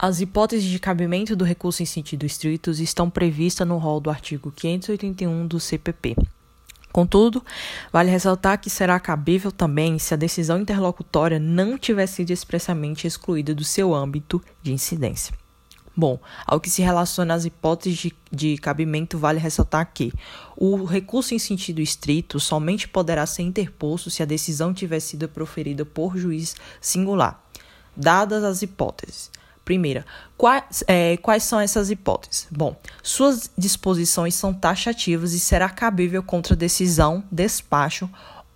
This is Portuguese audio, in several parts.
As hipóteses de cabimento do recurso em sentido estrito estão previstas no rol do artigo 581 do CPP. Contudo, vale ressaltar que será cabível também se a decisão interlocutória não tiver sido expressamente excluída do seu âmbito de incidência. Bom, ao que se relaciona às hipóteses de, de, cabimento, vale ressaltar que o recurso em sentido estrito somente poderá ser interposto se a decisão tiver sido proferida por juiz singular, dadas as hipóteses. Primeira, quais, é, quais são essas hipóteses? Bom, suas disposições são taxativas e será cabível contra decisão, despacho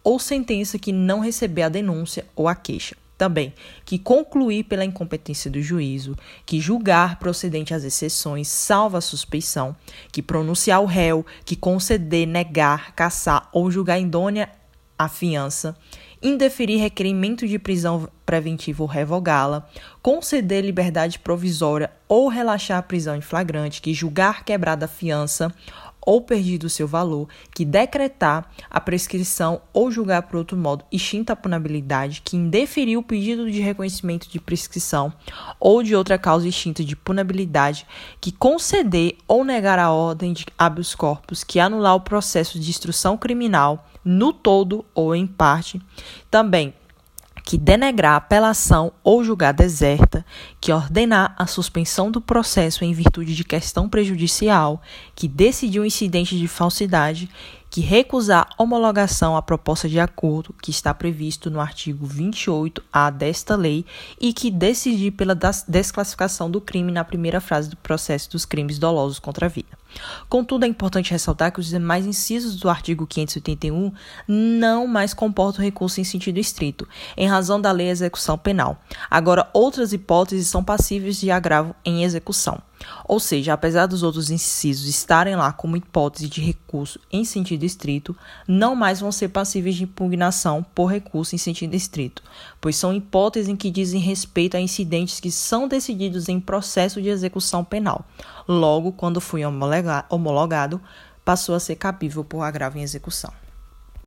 ou sentença que não receber a denúncia ou a queixa. Também, que concluir pela incompetência do juízo, que julgar procedente as exceções, salva a suspeição, que pronunciar o réu, que conceder, negar, caçar ou julgar indônea a fiança, indeferir requerimento de prisão preventiva ou revogá-la, conceder liberdade provisória ou relaxar a prisão em flagrante, que julgar quebrada a fiança ou perdido seu valor, que decretar a prescrição ou julgar por outro modo extinta a punabilidade, que indeferir o pedido de reconhecimento de prescrição ou de outra causa extinta de punabilidade, que conceder ou negar a ordem de habeas corpus, que anular o processo de instrução criminal no todo ou em parte. Também que denegrar a apelação ou julgar deserta, que ordenar a suspensão do processo em virtude de questão prejudicial, que decidir um incidente de falsidade, que recusar homologação à proposta de acordo que está previsto no artigo 28A desta lei e que decidir pela desclassificação do crime na primeira frase do processo dos crimes dolosos contra a vida. Contudo, é importante ressaltar que os demais incisos do artigo 581 não mais comportam recurso em sentido estrito, em razão da lei execução penal. Agora, outras hipóteses são passíveis de agravo em execução. Ou seja, apesar dos outros incisos estarem lá como hipótese de recurso em sentido estrito, não mais vão ser passíveis de impugnação por recurso em sentido estrito, pois são hipóteses em que dizem respeito a incidentes que são decididos em processo de execução penal. Logo, quando foi homologado, passou a ser cabível por agravo em execução.